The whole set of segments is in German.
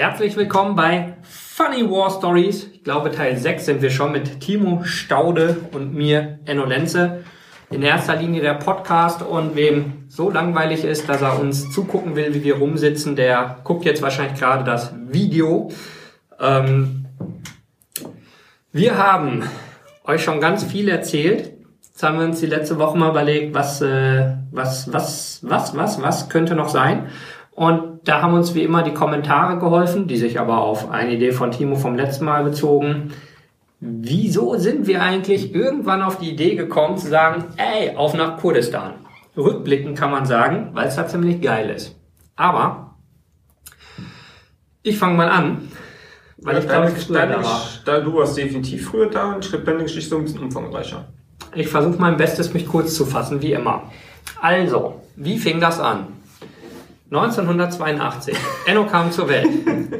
Herzlich willkommen bei Funny War Stories. Ich glaube, Teil 6 sind wir schon mit Timo Staude und mir, Enno Lenze. In erster Linie der Podcast und wem so langweilig ist, dass er uns zugucken will, wie wir rumsitzen, der guckt jetzt wahrscheinlich gerade das Video. Ähm, wir haben euch schon ganz viel erzählt. Jetzt haben wir uns die letzte Woche mal überlegt, was, äh, was, was, was, was, was könnte noch sein. Und da haben uns wie immer die Kommentare geholfen, die sich aber auf eine Idee von Timo vom letzten Mal bezogen. Wieso sind wir eigentlich irgendwann auf die Idee gekommen zu sagen, ey, auf nach Kurdistan? Rückblicken kann man sagen, weil es da ziemlich geil ist. Aber ich fange mal an. Weil ja, ich glaube, deine, da du warst definitiv früher da und schrieb deine Geschichte ein bisschen umfangreicher. Ich versuche mein Bestes, mich kurz zu fassen, wie immer. Also, wie fing das an? 1982. Enno kam zur Welt.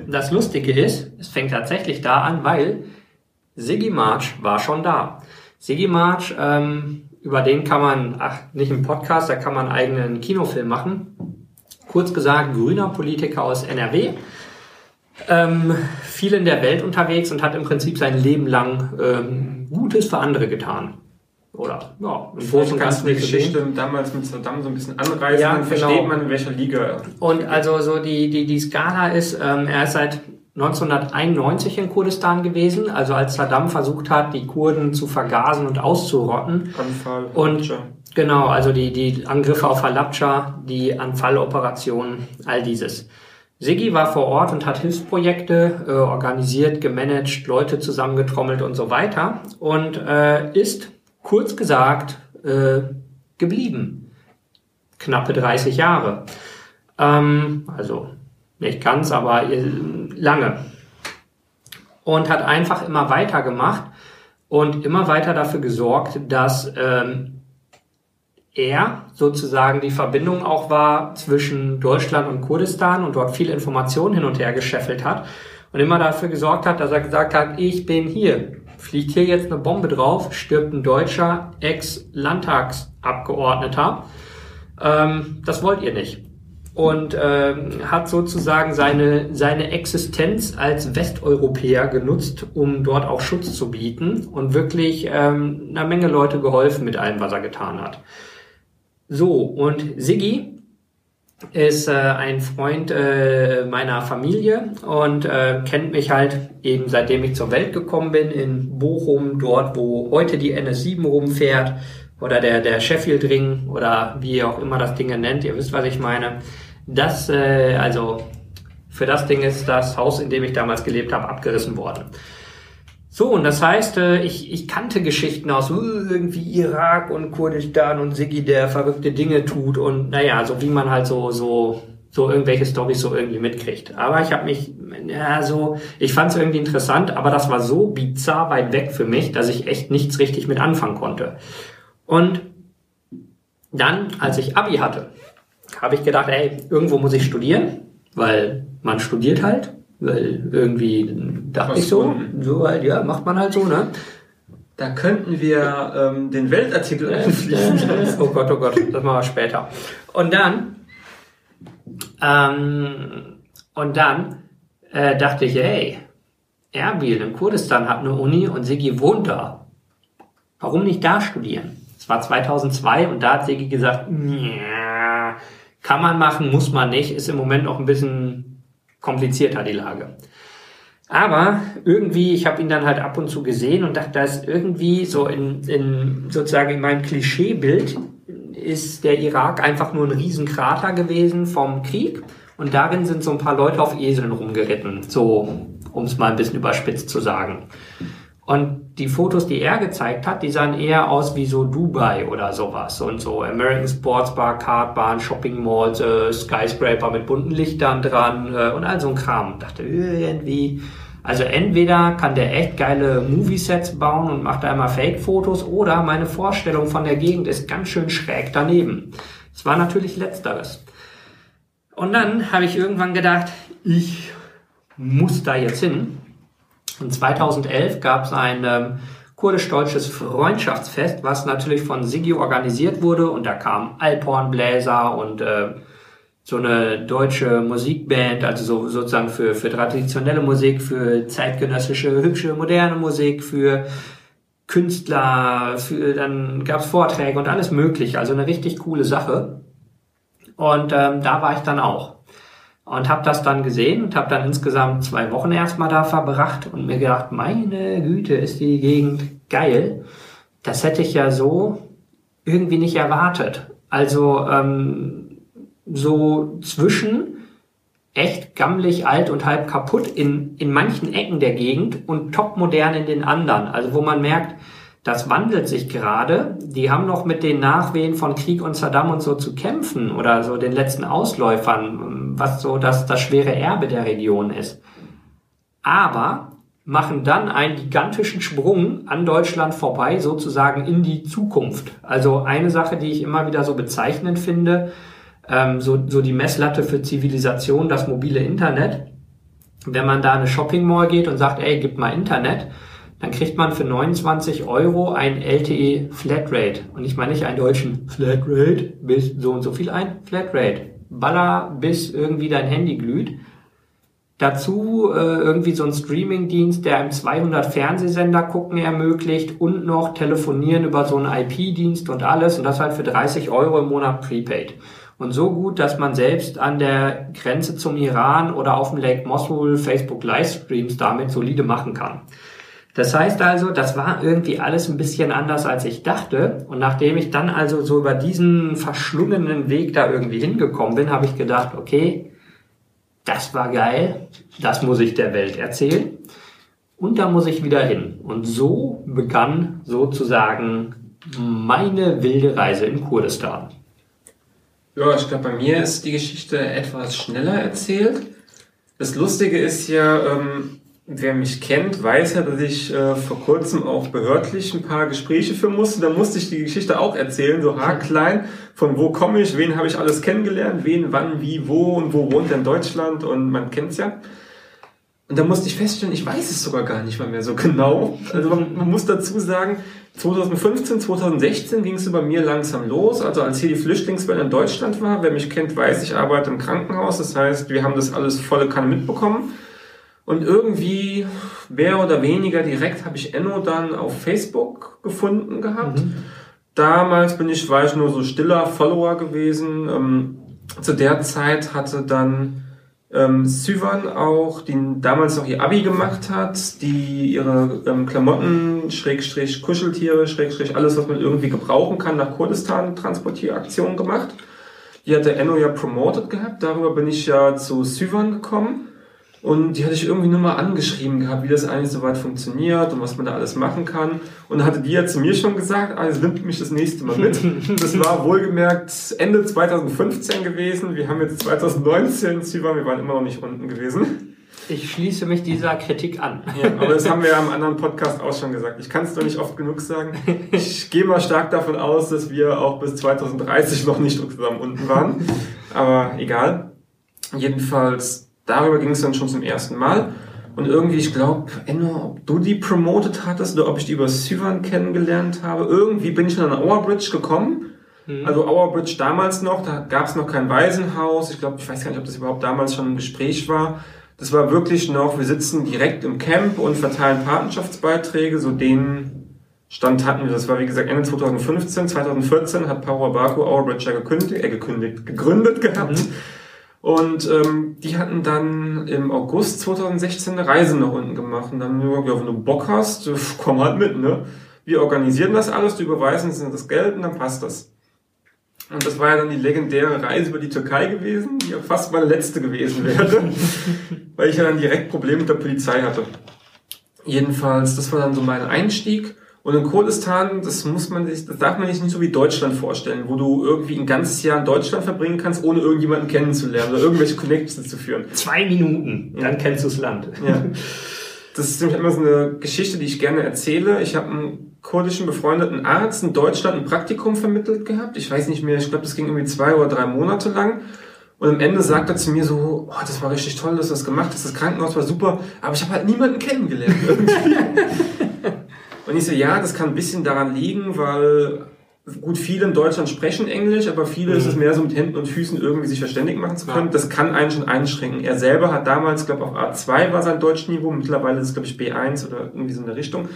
Das Lustige ist, es fängt tatsächlich da an, weil Siggy March war schon da. Siggy March, ähm, über den kann man, ach, nicht im Podcast, da kann man einen eigenen Kinofilm machen. Kurz gesagt, grüner Politiker aus NRW. Ähm, viel in der Welt unterwegs und hat im Prinzip sein Leben lang ähm, Gutes für andere getan oder ja, im Großen und Ganzen die Geschichte damals mit Saddam so ein bisschen anreißen, ja, dann genau. versteht man, in welcher Liga. Und also so die, die, die Skala ist, ähm, er ist seit 1991 in Kurdistan gewesen, also als Saddam versucht hat, die Kurden zu vergasen und auszurotten. Anfall. Und genau, also die, die Angriffe auf Halabja, die Anfalloperationen, all dieses. Siggi war vor Ort und hat Hilfsprojekte äh, organisiert, gemanagt, Leute zusammengetrommelt und so weiter und äh, ist kurz gesagt äh, geblieben. Knappe 30 Jahre. Ähm, also nicht ganz, aber lange. Und hat einfach immer weitergemacht und immer weiter dafür gesorgt, dass ähm, er sozusagen die Verbindung auch war zwischen Deutschland und Kurdistan und dort viel Information hin und her gescheffelt hat und immer dafür gesorgt hat, dass er gesagt hat, ich bin hier, fliegt hier jetzt eine Bombe drauf, stirbt ein deutscher Ex-Landtagsabgeordneter. Ähm, das wollt ihr nicht. Und ähm, hat sozusagen seine, seine Existenz als Westeuropäer genutzt, um dort auch Schutz zu bieten und wirklich ähm, einer Menge Leute geholfen mit allem, was er getan hat. So, und Siggi ist äh, ein Freund äh, meiner Familie und äh, kennt mich halt eben seitdem ich zur Welt gekommen bin in Bochum, dort wo heute die NS7 rumfährt oder der, der Sheffield Ring oder wie ihr auch immer das Ding nennt, ihr wisst, was ich meine. Das, äh, also für das Ding ist das Haus, in dem ich damals gelebt habe, abgerissen worden. So, und das heißt, äh, ich, ich kannte Geschichten aus uh, irgendwie Irak und Kurdistan und Siggi, der verrückte Dinge tut und naja, so wie man halt so, so, so irgendwelche Storys so irgendwie mitkriegt. Aber ich habe mich, ja, so, ich fand es irgendwie interessant, aber das war so bizarr weit weg für mich, dass ich echt nichts richtig mit anfangen konnte. Und dann, als ich Abi hatte, habe ich gedacht, ey, irgendwo muss ich studieren, weil man studiert halt weil irgendwie dachte ich so, so halt, ja, macht man halt so, ne? Da könnten wir ähm, den Weltartikel einfließen lassen. oh Gott, oh Gott, das machen wir später. Und dann, ähm, und dann äh, dachte ich, hey, Erbil in Kurdistan hat eine Uni und Sigi wohnt da. Warum nicht da studieren? Es war 2002 und da hat Sigi gesagt, kann man machen, muss man nicht, ist im Moment noch ein bisschen komplizierter die Lage. Aber irgendwie, ich habe ihn dann halt ab und zu gesehen und dachte, da ist irgendwie so in, in sozusagen in meinem Klischeebild ist der Irak einfach nur ein Riesenkrater gewesen vom Krieg und darin sind so ein paar Leute auf Eseln rumgeritten, so um es mal ein bisschen überspitzt zu sagen. Und die Fotos, die er gezeigt hat, die sahen eher aus wie so Dubai oder sowas. Und so American Sports Bar, Kartbahn, Shopping Malls, äh, Skyscraper mit bunten Lichtern dran äh, und all so ein Kram. Und dachte, irgendwie, also entweder kann der echt geile Movie-Sets bauen und macht einmal Fake-Fotos oder meine Vorstellung von der Gegend ist ganz schön schräg daneben. Es war natürlich letzteres. Und dann habe ich irgendwann gedacht, ich muss da jetzt hin und 2011 gab es ein ähm, kurdisch-deutsches Freundschaftsfest, was natürlich von Sigi organisiert wurde und da kamen Alphornbläser und äh, so eine deutsche Musikband, also so, sozusagen für, für traditionelle Musik, für zeitgenössische, hübsche, moderne Musik, für Künstler, für, dann gab's Vorträge und alles mögliche. Also eine richtig coole Sache. Und ähm, da war ich dann auch. Und habe das dann gesehen und habe dann insgesamt zwei Wochen erstmal da verbracht und mir gedacht, meine Güte, ist die Gegend geil. Das hätte ich ja so irgendwie nicht erwartet. Also ähm, so zwischen echt gammelig, alt und halb kaputt in, in manchen Ecken der Gegend und topmodern in den anderen. Also wo man merkt, das wandelt sich gerade. Die haben noch mit den Nachwehen von Krieg und Saddam und so zu kämpfen oder so den letzten Ausläufern, was so das, das schwere Erbe der Region ist. Aber machen dann einen gigantischen Sprung an Deutschland vorbei, sozusagen in die Zukunft. Also eine Sache, die ich immer wieder so bezeichnend finde, ähm, so, so die Messlatte für Zivilisation, das mobile Internet. Wenn man da in eine Shopping Mall geht und sagt, ey, gib mal Internet, dann kriegt man für 29 Euro ein LTE Flatrate. Und ich meine nicht einen deutschen Flatrate bis so und so viel ein, Flatrate. Baller bis irgendwie dein Handy glüht. Dazu äh, irgendwie so ein Streaming-Dienst, der einem 200 Fernsehsender gucken ermöglicht und noch telefonieren über so einen IP-Dienst und alles und das halt für 30 Euro im Monat prepaid. Und so gut, dass man selbst an der Grenze zum Iran oder auf dem Lake Mosul Facebook Livestreams damit solide machen kann. Das heißt also, das war irgendwie alles ein bisschen anders, als ich dachte. Und nachdem ich dann also so über diesen verschlungenen Weg da irgendwie hingekommen bin, habe ich gedacht, okay, das war geil, das muss ich der Welt erzählen. Und da muss ich wieder hin. Und so begann sozusagen meine wilde Reise in Kurdistan. Ja, ich glaube, bei mir ist die Geschichte etwas schneller erzählt. Das Lustige ist ja, Wer mich kennt, weiß ja, dass ich äh, vor kurzem auch behördlich ein paar Gespräche führen musste. Da musste ich die Geschichte auch erzählen, so haarklein, von wo komme ich, wen habe ich alles kennengelernt, wen, wann, wie, wo und wo wohnt er in Deutschland und man kennt's ja. Und da musste ich feststellen, ich weiß es sogar gar nicht mal mehr so genau. Also man, man muss dazu sagen, 2015, 2016 ging es bei mir langsam los. Also als hier die Flüchtlingswelle in Deutschland war, wer mich kennt, weiß, ich arbeite im Krankenhaus. Das heißt, wir haben das alles volle Kanne mitbekommen. Und irgendwie mehr oder weniger direkt habe ich Enno dann auf Facebook gefunden gehabt. Mhm. Damals bin ich, war ich nur so stiller Follower gewesen. Ähm, zu der Zeit hatte dann ähm, Syvan auch, die damals noch ihr Abi gemacht hat, die ihre ähm, Klamotten, Schrägstrich Kuscheltiere, Schrägstrich alles, was man irgendwie gebrauchen kann, nach Kurdistan Transportieraktionen gemacht. Die hatte Enno ja promoted gehabt, darüber bin ich ja zu Syvan gekommen. Und die hatte ich irgendwie nur mal angeschrieben gehabt, wie das eigentlich so weit funktioniert und was man da alles machen kann. Und hatte die ja zu mir schon gesagt, ah, jetzt nimmt mich das nächste Mal mit. das war wohlgemerkt Ende 2015 gewesen. Wir haben jetzt 2019 Zypern, wir waren immer noch nicht unten gewesen. Ich schließe mich dieser Kritik an. Ja, aber das haben wir ja im anderen Podcast auch schon gesagt. Ich kann es doch nicht oft genug sagen. Ich gehe mal stark davon aus, dass wir auch bis 2030 noch nicht zusammen unten waren. Aber egal. Jedenfalls Darüber ging es dann schon zum ersten Mal. Und irgendwie, ich glaube, Enno, ob du die promoted hattest oder ob ich die über Syvan kennengelernt habe. Irgendwie bin ich dann an Our Bridge gekommen. Mhm. Also Our Bridge damals noch, da gab es noch kein Waisenhaus. Ich glaube, ich weiß gar nicht, ob das überhaupt damals schon ein Gespräch war. Das war wirklich noch, wir sitzen direkt im Camp und verteilen Patenschaftsbeiträge, so den Stand hatten wir. Das war wie gesagt Ende 2015. 2014 hat Power Baku Our Bridge ja gekündigt, äh, gekündigt, gegründet gehabt. Mhm. Und ähm, die hatten dann im August 2016 eine Reise nach unten gemacht. Und dann, ja, wenn du Bock hast, komm halt mit, ne? Wir organisieren das alles, du überweisen uns das Geld und dann passt das. Und das war ja dann die legendäre Reise über die Türkei gewesen, die ja fast meine letzte gewesen wäre, weil ich ja dann direkt Probleme mit der Polizei hatte. Jedenfalls, das war dann so mein Einstieg. Und in Kurdistan, das muss man sich, das darf man sich nicht so wie Deutschland vorstellen, wo du irgendwie ein ganzes Jahr in Deutschland verbringen kannst, ohne irgendjemanden kennenzulernen oder irgendwelche Connections zu führen. Zwei Minuten, dann kennst du das Land. Ja. Das ist nämlich immer so eine Geschichte, die ich gerne erzähle. Ich habe einen kurdischen befreundeten Arzt in Deutschland ein Praktikum vermittelt gehabt. Ich weiß nicht mehr, ich glaube, das ging irgendwie zwei oder drei Monate lang. Und am Ende sagt er zu mir so, oh, das war richtig toll, dass du das gemacht hast, das Krankenhaus war super, aber ich habe halt niemanden kennengelernt irgendwie. Und ich so, ja, das kann ein bisschen daran liegen, weil gut, viele in Deutschland sprechen Englisch, aber viele mhm. ist es mehr so mit Händen und Füßen irgendwie sich verständigen machen zu können. Ja. Das kann einen schon einschränken. Er selber hat damals, glaube auf A2 war sein Deutschniveau, mittlerweile ist es, glaube ich, B1 oder irgendwie so in der Richtung.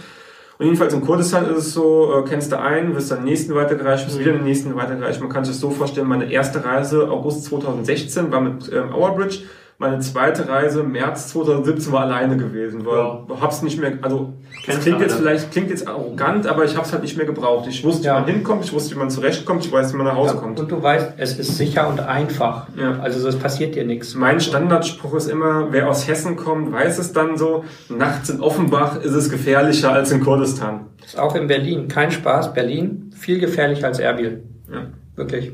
Und jedenfalls in Kurdistan ist es so, äh, kennst du einen, wirst dann den nächsten weitergereicht, wirst mhm. wieder den nächsten weitergereicht. Man kann sich das so vorstellen, meine erste Reise August 2016 war mit ähm, Bridge meine zweite Reise März 2017 war alleine gewesen, weil ja. hab's nicht mehr, also das klingt jetzt vielleicht klingt jetzt arrogant, aber ich hab's halt nicht mehr gebraucht. Ich wusste, ja. wie man hinkommt, ich wusste, wie man zurechtkommt, ich weiß, wie man nach Hause ja. kommt. Und du weißt, es ist sicher und einfach. Ja. Also es passiert dir nichts. Mein Standardspruch ist immer, wer aus Hessen kommt, weiß es dann so. Nachts in Offenbach ist es gefährlicher als in Kurdistan. Das ist auch in Berlin. Kein Spaß. Berlin viel gefährlicher als Erbil. Ja. Wirklich.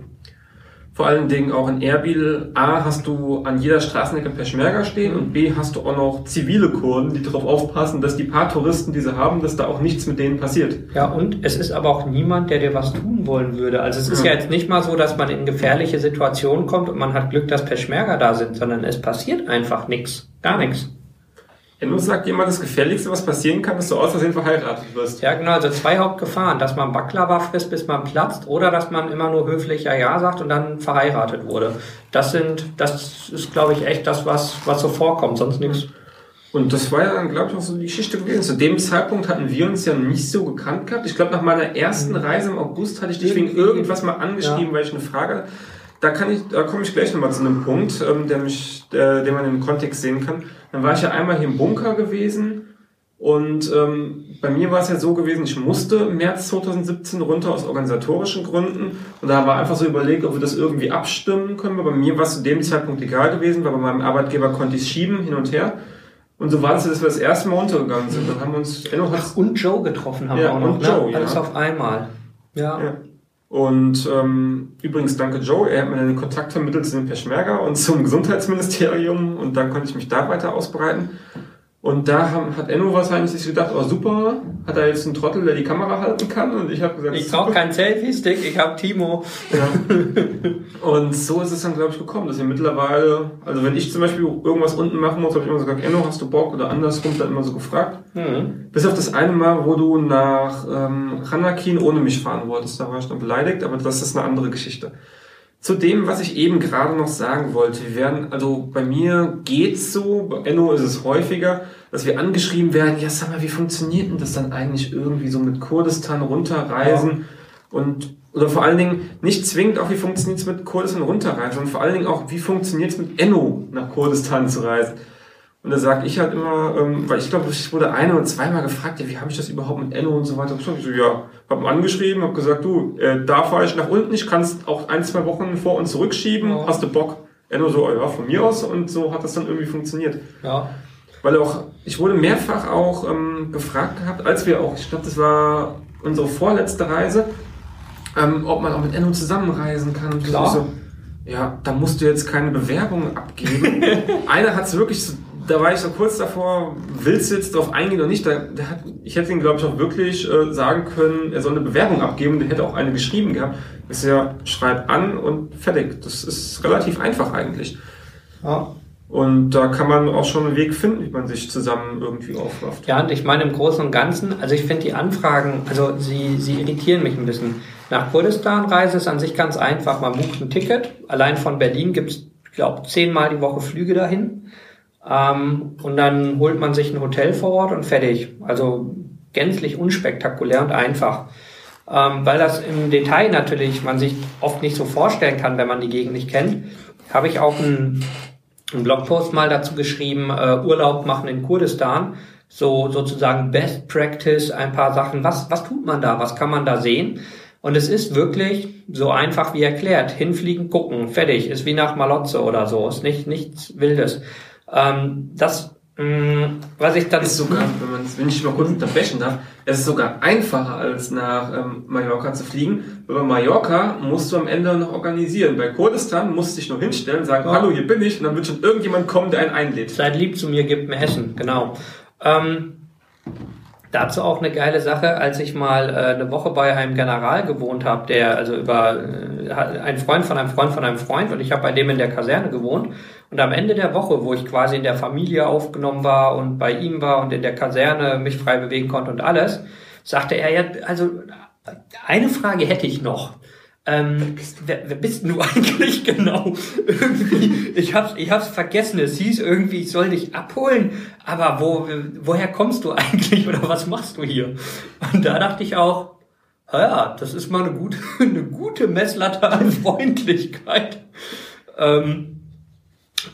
Vor allen Dingen auch in Erbil, A, hast du an jeder Straßenecke Peschmerga stehen und B, hast du auch noch zivile Kurden, die darauf aufpassen, dass die paar Touristen, die sie haben, dass da auch nichts mit denen passiert. Ja, und es ist aber auch niemand, der dir was tun wollen würde. Also es ist ja, ja jetzt nicht mal so, dass man in gefährliche Situationen kommt und man hat Glück, dass Peschmerga da sind, sondern es passiert einfach nichts. Gar nichts. Enno sagt jemand, das Gefährlichste, was passieren kann, dass du aus Versehen verheiratet wirst. Ja, genau, also zwei Hauptgefahren, dass man Baklava frisst, bis man platzt, oder dass man immer nur höflich Ja, Ja sagt und dann verheiratet wurde. Das sind, das ist, glaube ich, echt das, was, was so vorkommt, sonst nichts. Und das war ja dann, glaube ich, auch so die Geschichte gewesen. Zu dem Zeitpunkt hatten wir uns ja nicht so gekannt gehabt. Ich glaube, nach meiner ersten mhm. Reise im August hatte ich dich wegen irgendwas mal angeschrieben, ja. weil ich eine Frage da kann ich, da komme ich gleich nochmal zu einem Punkt, ähm, der mich, der, den man im Kontext sehen kann. Dann war ich ja einmal hier im Bunker gewesen und ähm, bei mir war es ja so gewesen, ich musste im März 2017 runter aus organisatorischen Gründen und da war einfach so überlegt, ob wir das irgendwie abstimmen können. Bei mir war es zu dem Zeitpunkt egal gewesen, weil bei meinem Arbeitgeber konnte ich es schieben hin und her. Und so war es, dass wir das erste Mal untergegangen sind. Dann haben wir uns Ach, und Joe getroffen haben ja, wir auch noch. Und ne? Joe, ja. Alles auf einmal. Ja. ja. Und ähm, übrigens danke Joe, er hat mir den Kontakt vermittelt zu dem Peschmerga und zum Gesundheitsministerium und dann konnte ich mich da weiter ausbreiten. Und da haben, hat Enno wahrscheinlich sich gedacht, oh super, hat er jetzt einen Trottel, der die Kamera halten kann? Und ich habe gesagt, ich brauche keinen Selfie-Stick, ich habe Timo. Ja. und so ist es dann, glaube ich, gekommen, dass wir mittlerweile, also wenn ich zum Beispiel irgendwas unten machen muss, habe ich immer gesagt, Enno, hast du Bock? Oder andersrum dann immer so gefragt. Mhm. Bis auf das eine Mal, wo du nach ähm, Hanakin ohne mich fahren wolltest, da war ich dann beleidigt, aber das ist eine andere Geschichte. Zu dem, was ich eben gerade noch sagen wollte. Wir werden, also bei mir geht's so, bei Enno ist es häufiger, dass wir angeschrieben werden, ja, sag mal, wie funktioniert denn das dann eigentlich irgendwie so mit Kurdistan runterreisen? Ja. Und, oder vor allen Dingen nicht zwingend auch, wie funktioniert es mit Kurdistan runterreisen, sondern vor allen Dingen auch, wie funktioniert es mit Enno nach Kurdistan zu reisen? Und da sage ich halt immer, ähm, weil ich glaube, ich wurde ein oder zweimal gefragt, ja, wie habe ich das überhaupt mit Enno und so weiter. Ich so, ja, habe ihn angeschrieben, habe gesagt, du, äh, da fahre ich nach unten, ich kann es auch ein, zwei Wochen vor und zurückschieben, ja. hast du Bock? Enno so, ja, von mir aus und so hat das dann irgendwie funktioniert. Ja. Weil auch, ich wurde mehrfach auch ähm, gefragt gehabt, als wir auch, ich glaube, das war unsere vorletzte Reise, ähm, ob man auch mit Enno zusammenreisen kann. Klar. So, ja, da musst du jetzt keine Bewerbung abgeben. Einer hat es wirklich so da war ich so kurz davor, willst du jetzt drauf eingehen oder nicht? Da, der hat, ich hätte ihn, glaube ich, auch wirklich äh, sagen können, er soll eine Bewerbung abgeben. Der hätte auch eine geschrieben gehabt. Ist ja, schreib an und fertig. Das ist relativ einfach eigentlich. Ja. Und da kann man auch schon einen Weg finden, wie man sich zusammen irgendwie aufrafft. Ja, und ich meine im Großen und Ganzen, also ich finde die Anfragen, also sie, sie irritieren mich ein bisschen. Nach Kurdistan reise ist an sich ganz einfach. Man bucht ein Ticket. Allein von Berlin gibt es, ich glaube, zehnmal die Woche Flüge dahin. Ähm, und dann holt man sich ein Hotel vor Ort und fertig. Also gänzlich unspektakulär und einfach. Ähm, weil das im Detail natürlich man sich oft nicht so vorstellen kann, wenn man die Gegend nicht kennt, habe ich auch einen, einen Blogpost mal dazu geschrieben, äh, Urlaub machen in Kurdistan. So sozusagen Best Practice, ein paar Sachen. Was, was tut man da? Was kann man da sehen? Und es ist wirklich so einfach wie erklärt. Hinfliegen, gucken, fertig. Ist wie nach Malotze oder so. Ist nicht, nichts Wildes. Ähm, das, mh, mm, was ich dann... Ist sogar, wenn, man, wenn ich mal kurz unterbrechen darf, es ist sogar einfacher als nach ähm, Mallorca zu fliegen. Über Mallorca musst du am Ende noch organisieren. Bei Kurdistan musst du dich nur hinstellen, sagen, ja. hallo, hier bin ich, und dann wird schon irgendjemand kommen, der einen einlädt. Seid lieb zu mir, gebt mir Essen, genau. Ähm, Dazu auch eine geile Sache, als ich mal äh, eine Woche bei einem General gewohnt habe, der also über äh, ein Freund von einem Freund von einem Freund und ich habe bei dem in der Kaserne gewohnt und am Ende der Woche, wo ich quasi in der Familie aufgenommen war und bei ihm war und in der Kaserne mich frei bewegen konnte und alles, sagte er ja, also Eine Frage hätte ich noch. Ähm, wer, wer bist du eigentlich genau? irgendwie, ich hab's, ich hab's vergessen. Es hieß irgendwie, ich soll dich abholen. Aber wo, woher kommst du eigentlich oder was machst du hier? Und da dachte ich auch, ja, das ist mal eine gute, eine gute Messlatte an Freundlichkeit. Ähm,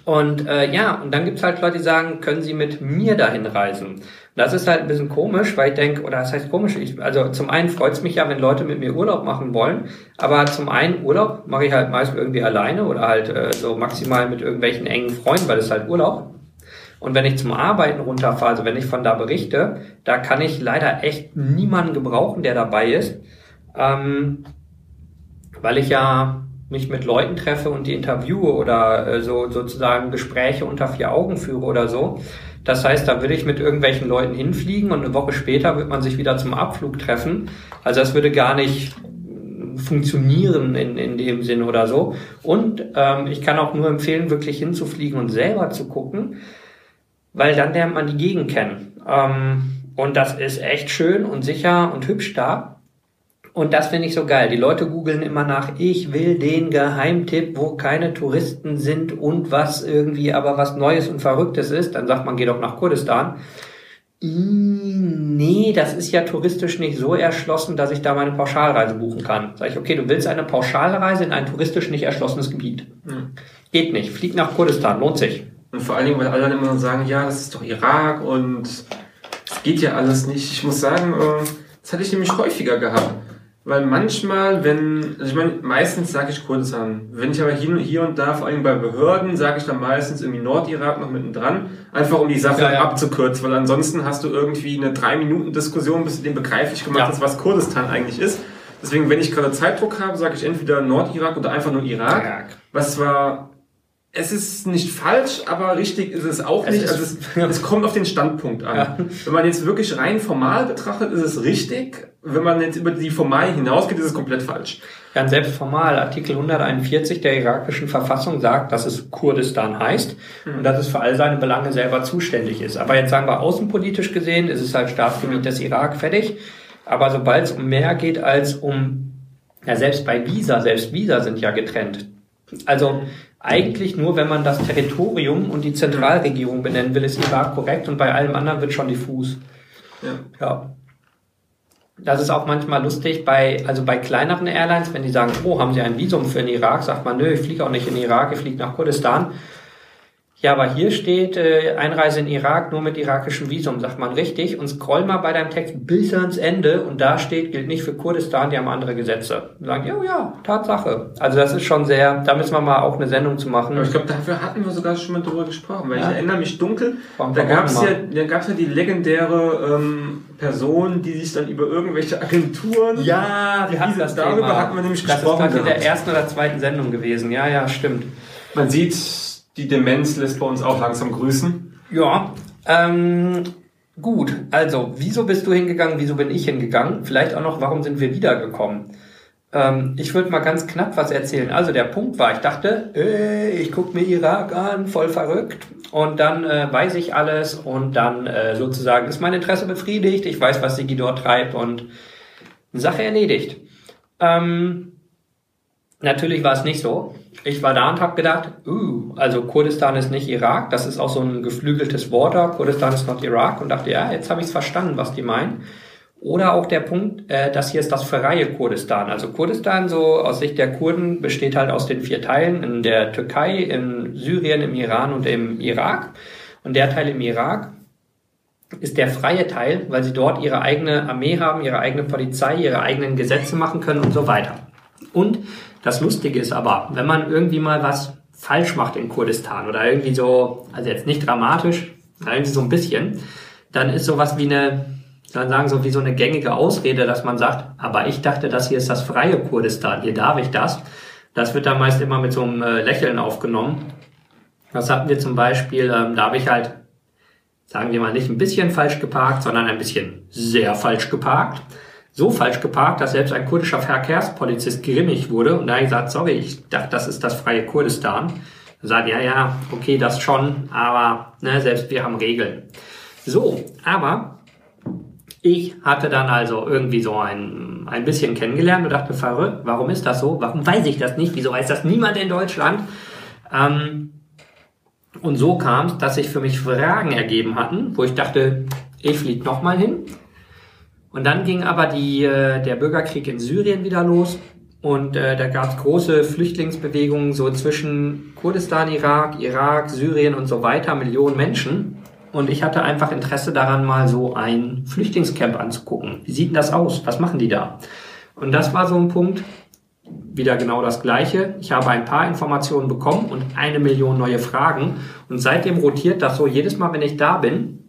und äh, ja, und dann gibt's halt Leute, die sagen, können Sie mit mir dahin reisen? Das ist halt ein bisschen komisch, weil ich denke, oder das heißt komisch, ich, also zum einen freut's mich ja, wenn Leute mit mir Urlaub machen wollen, aber zum einen Urlaub mache ich halt meist irgendwie alleine oder halt äh, so maximal mit irgendwelchen engen Freunden, weil das ist halt Urlaub. Und wenn ich zum Arbeiten runterfahre, also wenn ich von da berichte, da kann ich leider echt niemanden gebrauchen, der dabei ist, ähm, weil ich ja mich mit Leuten treffe und die interviewe oder äh, so sozusagen Gespräche unter vier Augen führe oder so. Das heißt, da würde ich mit irgendwelchen Leuten hinfliegen und eine Woche später wird man sich wieder zum Abflug treffen. Also das würde gar nicht funktionieren in, in dem Sinn oder so. Und ähm, ich kann auch nur empfehlen, wirklich hinzufliegen und selber zu gucken, weil dann lernt man die Gegend kennen. Ähm, und das ist echt schön und sicher und hübsch da. Und das finde ich so geil. Die Leute googeln immer nach, ich will den Geheimtipp, wo keine Touristen sind und was irgendwie aber was Neues und Verrücktes ist. Dann sagt man, geh doch nach Kurdistan. Nee, das ist ja touristisch nicht so erschlossen, dass ich da meine Pauschalreise buchen kann. Sag ich, okay, du willst eine Pauschalreise in ein touristisch nicht erschlossenes Gebiet. Mhm. Geht nicht. Flieg nach Kurdistan, lohnt sich. Und vor allen Dingen, weil alle dann immer sagen, ja, das ist doch Irak und es geht ja alles nicht. Ich muss sagen, äh, das hatte ich nämlich häufiger gehabt. Weil manchmal, wenn, also ich meine, meistens sage ich Kurdistan. Wenn ich aber hier, hier und da, vor allem bei Behörden, sage ich dann meistens irgendwie Nordirak noch mitten dran, einfach um die Sache ja, ja. abzukürzen, weil ansonsten hast du irgendwie eine drei Minuten Diskussion, bis du dem begreiflich gemacht ja. hast, was Kurdistan eigentlich ist. Deswegen, wenn ich gerade Zeitdruck habe, sage ich entweder Nordirak oder einfach nur Irak, Irak. was zwar es ist nicht falsch, aber richtig ist es auch es nicht. Also es, es, kommt auf den Standpunkt an. Ja. Wenn man jetzt wirklich rein formal betrachtet, ist es richtig. Wenn man jetzt über die Formalien hinausgeht, ist es komplett falsch. Ja, und selbst formal, Artikel 141 der irakischen Verfassung sagt, dass es Kurdistan heißt mhm. und dass es für all seine Belange selber zuständig ist. Aber jetzt sagen wir außenpolitisch gesehen, ist es halt Staatsgebiet mhm. des Irak fertig. Aber sobald es um mehr geht als um, ja selbst bei Visa, selbst Visa sind ja getrennt. Also eigentlich nur, wenn man das Territorium und die Zentralregierung benennen will, ist Irak korrekt und bei allem anderen wird schon diffus. Ja. ja. Das ist auch manchmal lustig bei, also bei kleineren Airlines, wenn die sagen, oh, haben Sie ein Visum für den Irak, sagt man, nö, ich fliege auch nicht in den Irak, ich fliege nach Kurdistan. Ja, aber hier steht äh, Einreise in Irak nur mit irakischem Visum, sagt man richtig. Und scroll mal bei deinem Text bis ans Ende und da steht, gilt nicht für Kurdistan, die haben andere Gesetze. Und sagen, ja, ja, Tatsache. Also das ist schon sehr, da müssen wir mal auch eine Sendung zu machen. Aber ich glaube, dafür hatten wir sogar schon mal drüber gesprochen, weil ja. ich erinnere mich dunkel, da gab es ja, da gab's ja die legendäre ähm, Person, die sich dann über irgendwelche Agenturen. Ja, wir hatten das darüber Thema. hatten wir nämlich gesprochen. Das ist in der ersten oder zweiten Sendung gewesen. Ja, ja, stimmt. Man sieht, die Demenz lässt bei uns auch langsam grüßen. Ja, ähm, gut. Also, wieso bist du hingegangen? Wieso bin ich hingegangen? Vielleicht auch noch, warum sind wir wiedergekommen? Ähm, ich würde mal ganz knapp was erzählen. Also, der Punkt war, ich dachte, äh, ich guck mir Irak an, voll verrückt. Und dann äh, weiß ich alles und dann äh, sozusagen ist mein Interesse befriedigt. Ich weiß, was Sigi dort treibt und Sache erledigt. Ähm, natürlich war es nicht so ich war da und habe gedacht, uh, also Kurdistan ist nicht Irak, das ist auch so ein geflügeltes Wort da, Kurdistan ist not Irak und dachte, ja, jetzt habe ich es verstanden, was die meinen. Oder auch der Punkt, äh, das hier ist das freie Kurdistan. Also Kurdistan, so aus Sicht der Kurden, besteht halt aus den vier Teilen in der Türkei, in Syrien, im Iran und im Irak. Und der Teil im Irak ist der freie Teil, weil sie dort ihre eigene Armee haben, ihre eigene Polizei, ihre eigenen Gesetze machen können und so weiter. Und das Lustige ist aber, wenn man irgendwie mal was falsch macht in Kurdistan oder irgendwie so, also jetzt nicht dramatisch, irgendwie so ein bisschen, dann ist sowas wie eine, soll sagen, so wie so eine gängige Ausrede, dass man sagt, aber ich dachte, das hier ist das freie Kurdistan, hier darf ich das. Das wird dann meist immer mit so einem äh, Lächeln aufgenommen. Das hatten wir zum Beispiel, ähm, da habe ich halt, sagen wir mal, nicht ein bisschen falsch geparkt, sondern ein bisschen sehr falsch geparkt so falsch geparkt, dass selbst ein kurdischer Verkehrspolizist grimmig wurde und da gesagt, sorry, ich dachte, das ist das freie Kurdistan. Er sagt, ja, ja, okay, das schon, aber ne, selbst wir haben Regeln. So, aber Ich hatte dann also irgendwie so ein, ein bisschen kennengelernt und dachte, verrückt, warum ist das so? Warum weiß ich das nicht? Wieso weiß das niemand in Deutschland? Ähm, und so kam es, dass sich für mich Fragen ergeben hatten, wo ich dachte, ich fliege nochmal hin. Und dann ging aber die, äh, der Bürgerkrieg in Syrien wieder los und äh, da gab es große Flüchtlingsbewegungen so zwischen Kurdistan, Irak, Irak, Syrien und so weiter, Millionen Menschen. Und ich hatte einfach Interesse daran, mal so ein Flüchtlingscamp anzugucken. Wie sieht denn das aus? Was machen die da? Und das war so ein Punkt, wieder genau das Gleiche. Ich habe ein paar Informationen bekommen und eine Million neue Fragen. Und seitdem rotiert das so. Jedes Mal, wenn ich da bin,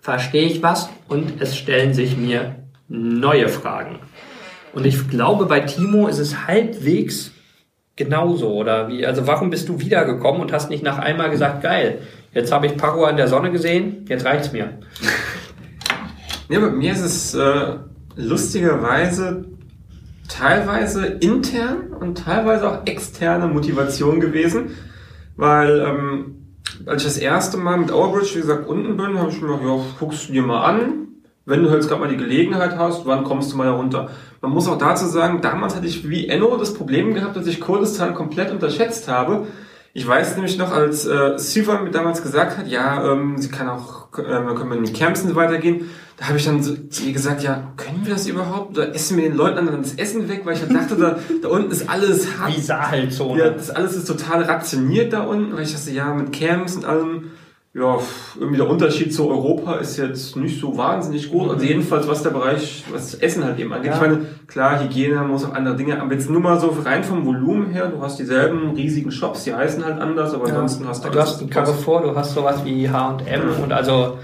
verstehe ich was und es stellen sich mir neue Fragen. Und ich glaube, bei Timo ist es halbwegs genauso. Oder wie, also warum bist du wiedergekommen und hast nicht nach einmal gesagt, geil, jetzt habe ich Pago an der Sonne gesehen, jetzt reicht's mir. Ja, bei mir ist es äh, lustigerweise teilweise intern und teilweise auch externe Motivation gewesen, weil ähm, als ich das erste Mal mit Overbridge, wie gesagt, unten bin, habe ich mir gedacht, ja, guckst du dir mal an, wenn du jetzt gerade mal die Gelegenheit hast, wann kommst du mal herunter? Man muss auch dazu sagen, damals hatte ich wie Enno das Problem gehabt, dass ich Kurdistan komplett unterschätzt habe. Ich weiß nämlich noch, als äh, Siva mir damals gesagt hat, ja, ähm, sie kann auch, äh, können wir in die Camps und so weitergehen, da habe ich dann so ihr gesagt, ja, können wir das überhaupt? Oder essen wir den Leuten dann das Essen weg? Weil ich dachte, da, da unten ist alles hart. Wie Sahelzone. Ja, das alles ist total rationiert da unten. Weil ich dachte, ja, mit Camps und allem, ja, irgendwie der Unterschied zu Europa ist jetzt nicht so wahnsinnig groß. Also jedenfalls, was der Bereich, was das Essen halt eben angeht. Ja. Ich meine, klar, Hygiene muss auch andere Dinge, aber jetzt nur mal so rein vom Volumen her, du hast dieselben riesigen Shops, die heißen halt anders, aber ja. ansonsten hast du... Du hast ein Carrefour, du hast sowas wie H&M ja. und also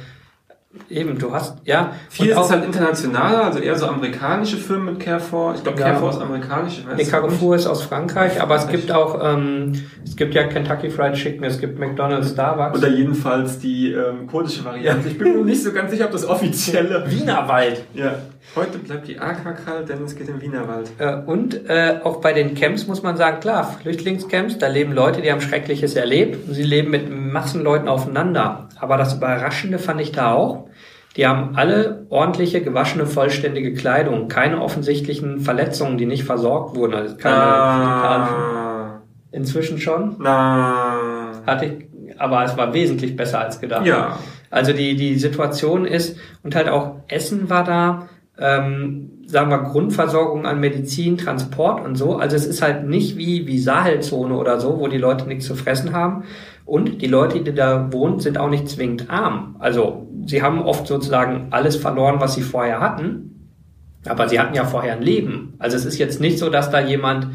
Eben, du hast, ja. Vieles ist halt internationaler, also eher so amerikanische Firmen mit Carrefour. Ich glaube, ja. Carrefour ist amerikanisch. Ich weiß nee, Carrefour ist aus Frankreich, aber es gibt auch, ähm, es gibt ja Kentucky Fried Chicken, es gibt McDonald's, Starbucks. Oder jedenfalls die ähm, kurdische Variante. Ich bin mir nicht so ganz sicher, ob das offizielle... Wienerwald. Ja. Heute bleibt die AK kalt, denn es geht im Wienerwald. Äh, und äh, auch bei den Camps muss man sagen, klar, Flüchtlingscamps, da leben Leute, die haben Schreckliches erlebt und sie leben mit Massenleuten aufeinander. Aber das Überraschende fand ich da auch, die haben alle ordentliche, gewaschene, vollständige Kleidung, keine offensichtlichen Verletzungen, die nicht versorgt wurden. Also keine ah. Inzwischen schon. Ah. Hatte ich, aber es war wesentlich besser als gedacht. Ja. Also die, die Situation ist, und halt auch Essen war da, ähm, sagen wir, Grundversorgung an Medizin, Transport und so. Also es ist halt nicht wie, wie Sahelzone oder so, wo die Leute nichts zu fressen haben. Und die Leute, die da wohnen, sind auch nicht zwingend arm. Also sie haben oft sozusagen alles verloren, was sie vorher hatten. Aber sie hatten ja vorher ein Leben. Also es ist jetzt nicht so, dass da jemand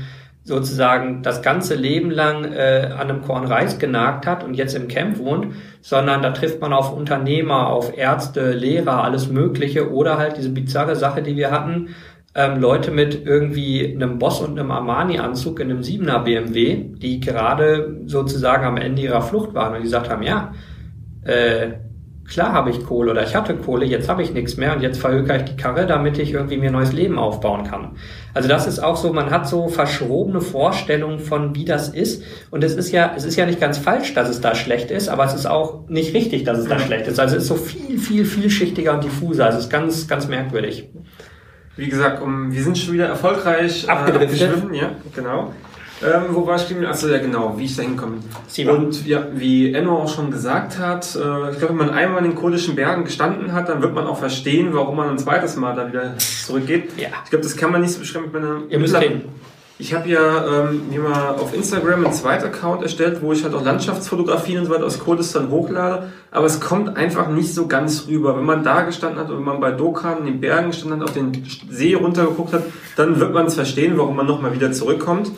sozusagen das ganze Leben lang äh, an einem Korn Reis genagt hat und jetzt im Camp wohnt, sondern da trifft man auf Unternehmer, auf Ärzte, Lehrer, alles Mögliche oder halt diese bizarre Sache, die wir hatten, ähm, Leute mit irgendwie einem Boss und einem Armani-Anzug in einem 7er BMW, die gerade sozusagen am Ende ihrer Flucht waren und die gesagt haben, ja, äh, klar habe ich Kohle oder ich hatte Kohle, jetzt habe ich nichts mehr und jetzt verhökere ich die Karre, damit ich irgendwie mir ein neues Leben aufbauen kann. Also das ist auch so, man hat so verschrobene Vorstellungen von, wie das ist. Und es ist ja, es ist ja nicht ganz falsch, dass es da schlecht ist, aber es ist auch nicht richtig, dass es da schlecht ist. Also es ist so viel, viel, vielschichtiger und diffuser. Also es ist ganz, ganz merkwürdig. Wie gesagt, um, wir sind schon wieder erfolgreich äh, abgedriftet. ja, genau. Ähm, wo war ich stehen? Achso, ja genau, wie ich da hinkomme. Und ja, wie Enno auch schon gesagt hat, äh, ich glaube, wenn man einmal in den kurdischen Bergen gestanden hat, dann wird man auch verstehen, warum man ein zweites Mal da wieder zurückgeht. Ja. Ich glaube, das kann man nicht so beschreiben mit meiner... Ihr müsst reden. Ich habe ja ähm, mir mal auf Instagram einen zweiten Account erstellt, wo ich halt auch Landschaftsfotografien und so weiter aus Kurdistan hochlade, aber es kommt einfach nicht so ganz rüber. Wenn man da gestanden hat und wenn man bei Dokan in den Bergen gestanden hat, auf den See runtergeguckt hat, dann wird man es verstehen, warum man nochmal wieder zurückkommt.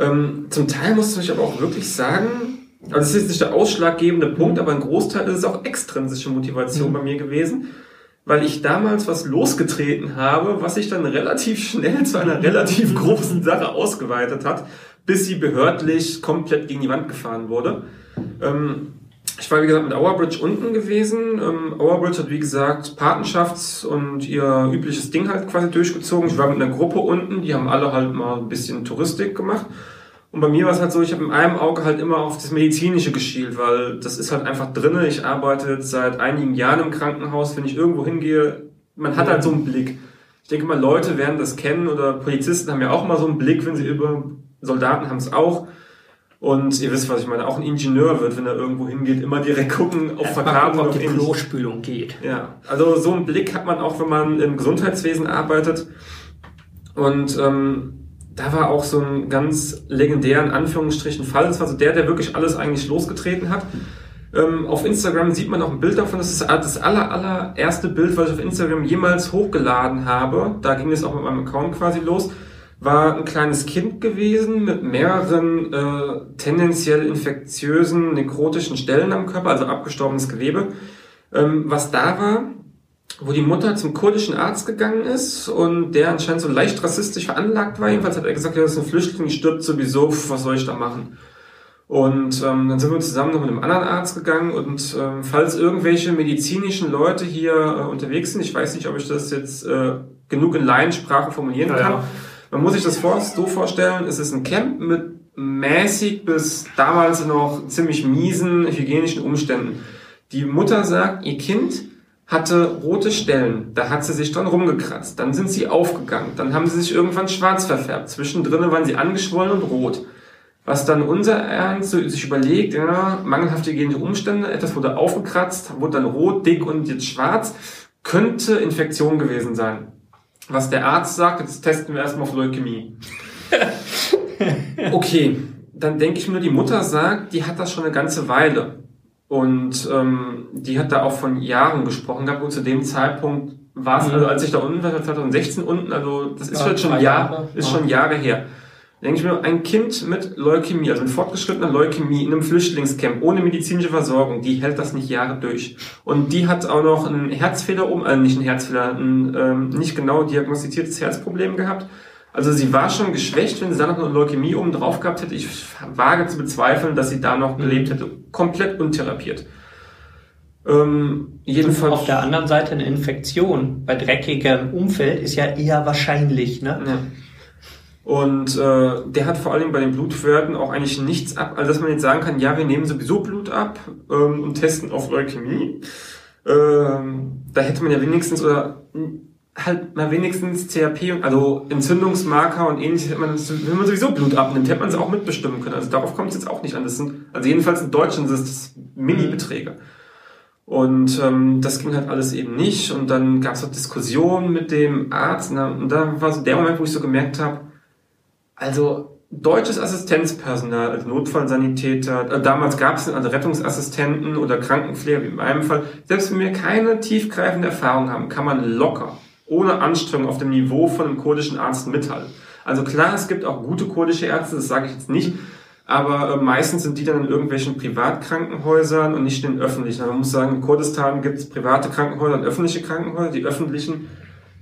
Ähm, zum Teil muss ich aber auch wirklich sagen, also es ist jetzt nicht der ausschlaggebende Punkt, aber ein Großteil ist es auch extrinsische Motivation mhm. bei mir gewesen, weil ich damals was losgetreten habe, was sich dann relativ schnell zu einer relativ großen Sache ausgeweitet hat, bis sie behördlich komplett gegen die Wand gefahren wurde. Ähm, ich war, wie gesagt, mit Auerbridge unten gewesen. Ähm, Auerbridge hat, wie gesagt, Patenschafts- und ihr übliches Ding halt quasi durchgezogen. Ich war mit einer Gruppe unten, die haben alle halt mal ein bisschen Touristik gemacht. Und bei mir war es halt so, ich habe in einem Auge halt immer auf das Medizinische geschielt, weil das ist halt einfach drinne. Ich arbeite seit einigen Jahren im Krankenhaus. Wenn ich irgendwo hingehe, man hat halt so einen Blick. Ich denke mal, Leute werden das kennen oder Polizisten haben ja auch mal so einen Blick, wenn sie über Soldaten haben es auch. Und ihr wisst, was ich meine. Auch ein Ingenieur wird, wenn er irgendwo hingeht, immer direkt gucken auf Verkabelung. ob die Klospülung geht. Ja, also so einen Blick hat man auch, wenn man im Gesundheitswesen arbeitet. Und ähm, da war auch so ein ganz legendären Anführungsstrichen Fall. Das war so der, der wirklich alles eigentlich losgetreten hat. Ähm, auf Instagram sieht man auch ein Bild davon. Das ist das aller, allererste Bild, was ich auf Instagram jemals hochgeladen habe. Da ging es auch mit meinem Account quasi los. War ein kleines Kind gewesen mit mehreren äh, tendenziell infektiösen, nekrotischen Stellen am Körper, also abgestorbenes Gewebe. Ähm, was da war, wo die Mutter zum kurdischen Arzt gegangen ist und der anscheinend so leicht rassistisch veranlagt war. Jedenfalls hat er gesagt, ja, das ist ein Flüchtling, die stirbt sowieso, was soll ich da machen? Und ähm, dann sind wir zusammen noch mit einem anderen Arzt gegangen und ähm, falls irgendwelche medizinischen Leute hier äh, unterwegs sind, ich weiß nicht, ob ich das jetzt äh, genug in Laiensprache formulieren kann, ja. Man muss sich das so vorstellen, es ist ein Camp mit mäßig bis damals noch ziemlich miesen hygienischen Umständen. Die Mutter sagt, ihr Kind hatte rote Stellen, da hat sie sich dann rumgekratzt, dann sind sie aufgegangen, dann haben sie sich irgendwann schwarz verfärbt, zwischendrin waren sie angeschwollen und rot. Was dann unser Ernst sich überlegt, ja, mangelhafte hygienische Umstände, etwas wurde aufgekratzt, wurde dann rot, dick und jetzt schwarz, könnte Infektion gewesen sein. Was der Arzt sagt, jetzt testen wir erstmal auf Leukämie. Okay, dann denke ich mir, die Mutter sagt, die hat das schon eine ganze Weile. Und ähm, die hat da auch von Jahren gesprochen gehabt und zu dem Zeitpunkt war es, mhm. also als ich da unten war, 2016 unten, also das ist ja, schon Jahr, Jahre. ist schon Jahre her denke ich mir, ein Kind mit Leukämie, also mit fortgeschrittener Leukämie in einem Flüchtlingscamp ohne medizinische Versorgung, die hält das nicht Jahre durch. Und die hat auch noch einen Herzfehler um, äh, nicht einen Herzfehler, ein ähm, nicht genau diagnostiziertes Herzproblem gehabt. Also sie war schon geschwächt, wenn sie dann noch eine Leukämie oben drauf gehabt hätte. Ich wage zu bezweifeln, dass sie da noch gelebt hätte. Komplett untherapiert. Ähm, jedenfalls. auf der anderen Seite eine Infektion bei dreckigem Umfeld ist ja eher wahrscheinlich, ne? Ja. Und äh, der hat vor allem bei den Blutwerten auch eigentlich nichts ab, also dass man jetzt sagen kann, ja, wir nehmen sowieso Blut ab ähm, und testen auf Leukämie. Ähm, da hätte man ja wenigstens oder halt mal wenigstens CRP, also Entzündungsmarker und ähnliches, hätte man, wenn man sowieso Blut abnimmt, hätte man es auch mitbestimmen können. Also darauf kommt es jetzt auch nicht an. Das sind, also jedenfalls in Deutschland sind das Mini-Beträge. Und ähm, das ging halt alles eben nicht. Und dann gab es auch Diskussionen mit dem Arzt. Und da war so der Moment, wo ich so gemerkt habe, also deutsches Assistenzpersonal, also Notfallsanitäter, äh, damals gab es also Rettungsassistenten oder Krankenpfleger, wie in meinem Fall, selbst wenn wir keine tiefgreifende Erfahrung haben, kann man locker, ohne Anstrengung auf dem Niveau von einem kurdischen Arzt mithalten. Also klar, es gibt auch gute kurdische Ärzte, das sage ich jetzt nicht, aber äh, meistens sind die dann in irgendwelchen Privatkrankenhäusern und nicht in den öffentlichen. Also man muss sagen, in Kurdistan gibt es private Krankenhäuser und öffentliche Krankenhäuser. Die öffentlichen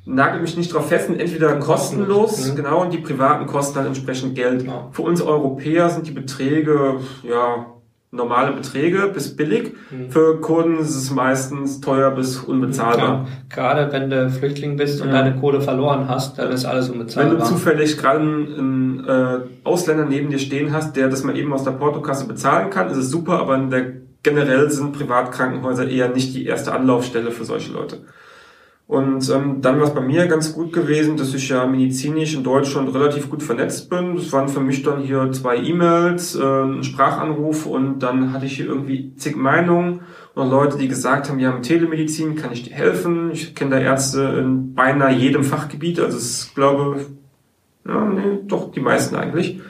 nagel mich nicht drauf fest, sind entweder kostenlos, mhm. genau, und die privaten kosten dann entsprechend Geld. Ja. Für uns Europäer sind die Beträge, ja, normale Beträge bis billig. Mhm. Für Kurden ist es meistens teuer bis unbezahlbar. Ja, gerade wenn du Flüchtling bist und ja. deine Kohle verloren hast, dann ist alles unbezahlbar. Wenn du zufällig gerade einen, einen äh, Ausländer neben dir stehen hast, der das mal eben aus der Portokasse bezahlen kann, ist es super, aber in der, generell sind Privatkrankenhäuser eher nicht die erste Anlaufstelle für solche Leute. Und ähm, dann war es bei mir ganz gut gewesen, dass ich ja medizinisch in Deutschland relativ gut vernetzt bin. Das waren für mich dann hier zwei E-Mails, äh, ein Sprachanruf und dann hatte ich hier irgendwie zig Meinungen und Leute, die gesagt haben, ja, mit Telemedizin kann ich dir helfen. Ich kenne da Ärzte in beinahe jedem Fachgebiet, also es glaube, ja, nee, doch die meisten eigentlich.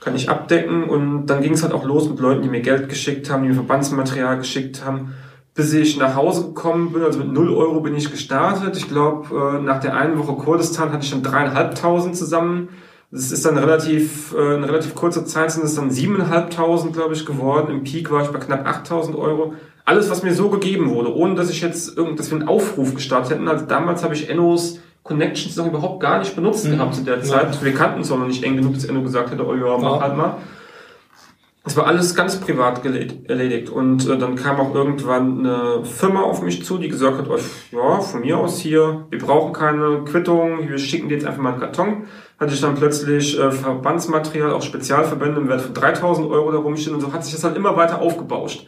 Kann ich abdecken und dann ging es halt auch los mit Leuten, die mir Geld geschickt haben, die mir Verbandsmaterial geschickt haben bis ich nach Hause gekommen bin, also mit 0 Euro bin ich gestartet. Ich glaube, äh, nach der einen Woche Kurdistan hatte ich schon dreieinhalbtausend zusammen. Das ist dann relativ, äh, in relativ kurzer Zeit sind es dann siebeneinhalbtausend, glaube ich, geworden. Im Peak war ich bei knapp 8000 Euro. Alles, was mir so gegeben wurde, ohne dass ich jetzt irgend, dass wir einen Aufruf gestartet hätten. Also damals habe ich Ennos Connections noch überhaupt gar nicht benutzt mhm. gehabt zu der Zeit. Ja. Wir kannten es auch noch nicht eng genug, dass Enno gesagt hätte, oh ja, mach ja. halt mal. Es war alles ganz privat erledigt. Und äh, dann kam auch irgendwann eine Firma auf mich zu, die gesagt hat, oh, ja, von mir aus hier, wir brauchen keine Quittung, wir schicken dir jetzt einfach mal einen Karton. Hatte ich dann plötzlich äh, Verbandsmaterial, auch Spezialverbände im Wert von 3000 Euro da rumstehen und so hat sich das halt immer weiter aufgebauscht.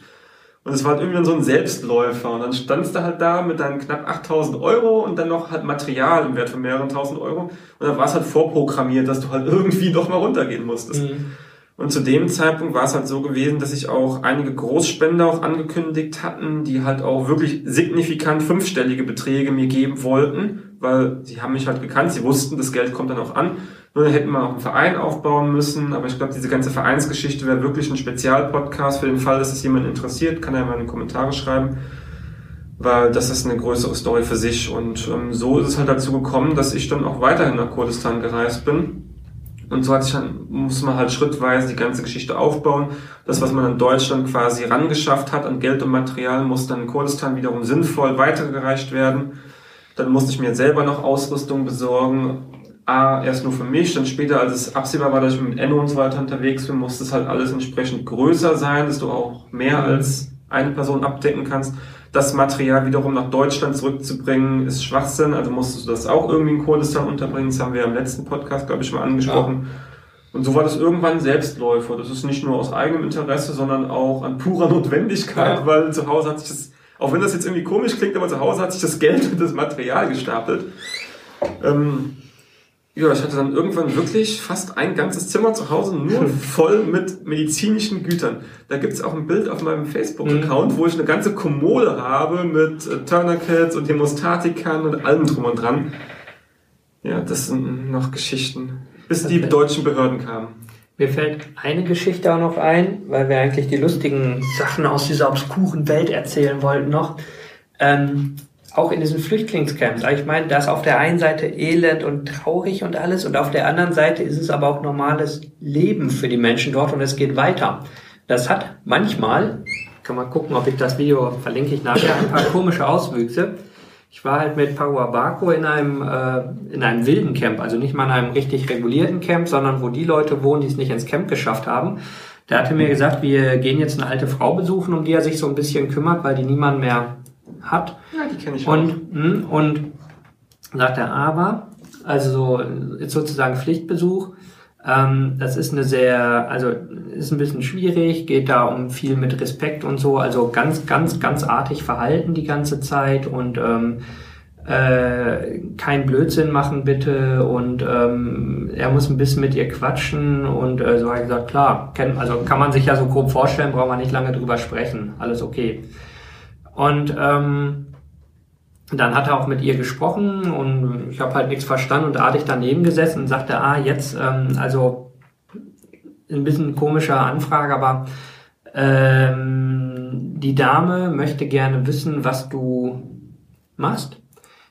Und es war halt irgendwie so ein Selbstläufer. Und dann standst du halt da mit deinen knapp 8000 Euro und dann noch halt Material im Wert von mehreren tausend Euro. Und dann war es halt vorprogrammiert, dass du halt irgendwie doch mal runtergehen musstest. Mhm. Und zu dem Zeitpunkt war es halt so gewesen, dass sich auch einige Großspender auch angekündigt hatten, die halt auch wirklich signifikant fünfstellige Beträge mir geben wollten, weil sie haben mich halt gekannt, sie wussten, das Geld kommt dann auch an. Nur dann hätten wir auch einen Verein aufbauen müssen, aber ich glaube, diese ganze Vereinsgeschichte wäre wirklich ein Spezialpodcast für den Fall, dass es jemand interessiert, kann er mal in die Kommentare schreiben, weil das ist eine größere Story für sich. Und ähm, so ist es halt dazu gekommen, dass ich dann auch weiterhin nach Kurdistan gereist bin und so hat sich dann, muss man halt schrittweise die ganze Geschichte aufbauen. Das, was man in Deutschland quasi rangeschafft hat an Geld und Material, muss dann in Kurdistan wiederum sinnvoll weitergereicht werden. Dann musste ich mir selber noch Ausrüstung besorgen. A, erst nur für mich, dann später, als es absehbar war, dass ich mit Enno und so weiter unterwegs bin, musste es halt alles entsprechend größer sein, dass du auch mehr als eine Person abdecken kannst das Material wiederum nach Deutschland zurückzubringen, ist Schwachsinn. Also musstest du das auch irgendwie in Kurdistan unterbringen. Das haben wir im letzten Podcast, glaube ich, mal angesprochen. Ja. Und so war das irgendwann Selbstläufer. Das ist nicht nur aus eigenem Interesse, sondern auch an purer Notwendigkeit, ja. weil zu Hause hat sich das, auch wenn das jetzt irgendwie komisch klingt, aber zu Hause hat sich das Geld und das Material gestapelt. Ähm, ja, ich hatte dann irgendwann wirklich fast ein ganzes Zimmer zu Hause nur voll mit medizinischen Gütern. Da gibt's auch ein Bild auf meinem Facebook-Account, mhm. wo ich eine ganze Kommode habe mit äh, Tourniquets und Hämostatikern und allem drum und dran. Ja, das sind noch Geschichten, bis die deutschen Behörden kamen. Mir fällt eine Geschichte auch noch ein, weil wir eigentlich die lustigen Sachen aus dieser obskuren Welt erzählen wollten noch. Ähm, auch in diesen Flüchtlingscamps. Ich meine, da ist auf der einen Seite elend und traurig und alles und auf der anderen Seite ist es aber auch normales Leben für die Menschen dort und es geht weiter. Das hat manchmal, kann man gucken, ob ich das Video verlinke ich nachher, ein paar komische Auswüchse. Ich war halt mit Pagua Baco in einem, äh, in einem wilden Camp, also nicht mal in einem richtig regulierten Camp, sondern wo die Leute wohnen, die es nicht ins Camp geschafft haben. Der hatte mir gesagt, wir gehen jetzt eine alte Frau besuchen, um die er sich so ein bisschen kümmert, weil die niemand mehr hat. Ja, die kenne ich und, auch. Hm, und sagt er aber, also so, sozusagen Pflichtbesuch, ähm, das ist eine sehr, also ist ein bisschen schwierig, geht da um viel mit Respekt und so, also ganz, ganz, ganz artig verhalten die ganze Zeit und ähm, äh, kein Blödsinn machen bitte und ähm, er muss ein bisschen mit ihr quatschen und äh, so habe ich gesagt, klar, kenn, also kann man sich ja so grob vorstellen, braucht man nicht lange drüber sprechen, alles okay. Und ähm, dann hat er auch mit ihr gesprochen und ich habe halt nichts verstanden und artig daneben gesessen und sagte, ah, jetzt, ähm, also ein bisschen komischer Anfrage, aber ähm, die Dame möchte gerne wissen, was du machst,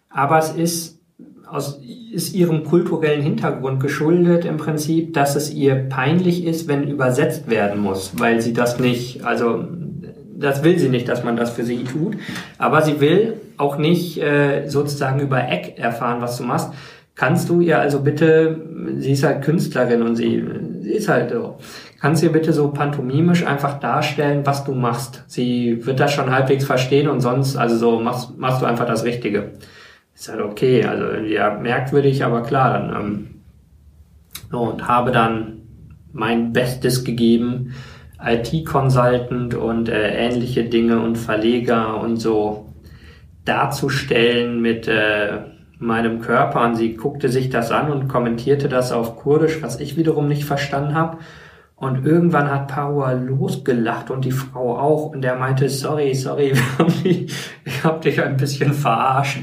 aber es ist aus ist ihrem kulturellen Hintergrund geschuldet im Prinzip, dass es ihr peinlich ist, wenn übersetzt werden muss, weil sie das nicht, also das will sie nicht, dass man das für sie tut. Aber sie will auch nicht äh, sozusagen über Eck erfahren, was du machst. Kannst du ihr also bitte, sie ist halt Künstlerin und sie, sie ist halt so, kannst du ihr bitte so pantomimisch einfach darstellen, was du machst. Sie wird das schon halbwegs verstehen und sonst, also so machst, machst du einfach das Richtige. Ist halt okay, also ja, merkwürdig, aber klar, dann ähm, und habe dann mein Bestes gegeben, IT-Consultant und äh, ähnliche Dinge und Verleger und so darzustellen mit äh, meinem Körper. Und sie guckte sich das an und kommentierte das auf Kurdisch, was ich wiederum nicht verstanden habe. Und irgendwann hat Paua losgelacht und die Frau auch. Und er meinte, sorry, sorry, ich hab dich ein bisschen verarscht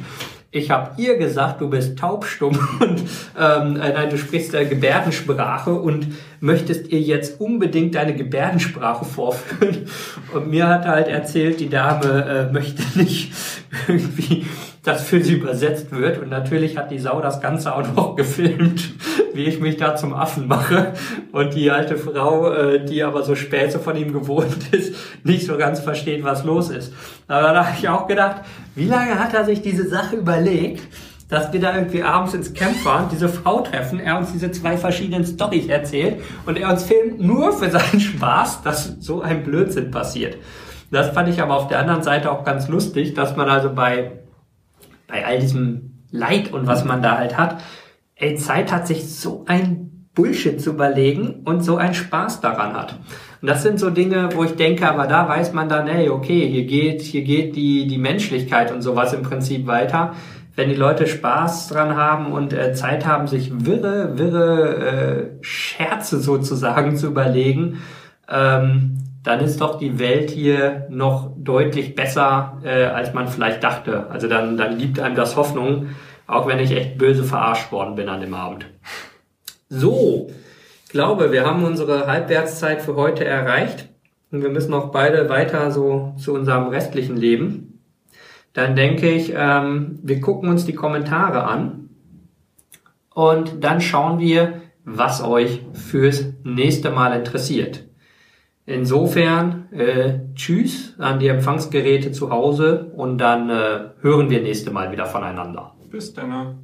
ich habe ihr gesagt, du bist taubstumm und ähm, äh, nein, du sprichst äh, Gebärdensprache und möchtest ihr jetzt unbedingt deine Gebärdensprache vorführen. Und mir hat halt erzählt, die Dame äh, möchte nicht irgendwie das für sie übersetzt wird. Und natürlich hat die Sau das Ganze auch noch gefilmt, wie ich mich da zum Affen mache. Und die alte Frau, äh, die aber so spät so von ihm gewohnt ist, nicht so ganz versteht, was los ist. Aber da habe ich auch gedacht, wie lange hat er sich diese Sache überlegt? dass wir da irgendwie abends ins Camp fahren, diese Frau treffen, er uns diese zwei verschiedenen Storys erzählt und er uns filmt nur für seinen Spaß, dass so ein Blödsinn passiert. Das fand ich aber auf der anderen Seite auch ganz lustig, dass man also bei bei all diesem Leid und was man da halt hat, ey, Zeit hat sich so ein Bullshit zu überlegen und so einen Spaß daran hat. Und das sind so Dinge, wo ich denke, aber da weiß man dann, hey, okay, hier geht, hier geht die, die Menschlichkeit und sowas im Prinzip weiter. Wenn die Leute Spaß dran haben und äh, Zeit haben, sich wirre, wirre äh, Scherze sozusagen zu überlegen, ähm, dann ist doch die Welt hier noch deutlich besser, äh, als man vielleicht dachte. Also dann, dann gibt einem das Hoffnung, auch wenn ich echt böse verarscht worden bin an dem Abend. So, ich glaube, wir haben unsere Halbwertszeit für heute erreicht und wir müssen auch beide weiter so zu unserem restlichen Leben. Dann denke ich, ähm, wir gucken uns die Kommentare an und dann schauen wir, was euch fürs nächste Mal interessiert. Insofern, äh, tschüss an die Empfangsgeräte zu Hause und dann äh, hören wir nächste Mal wieder voneinander. Bis dann.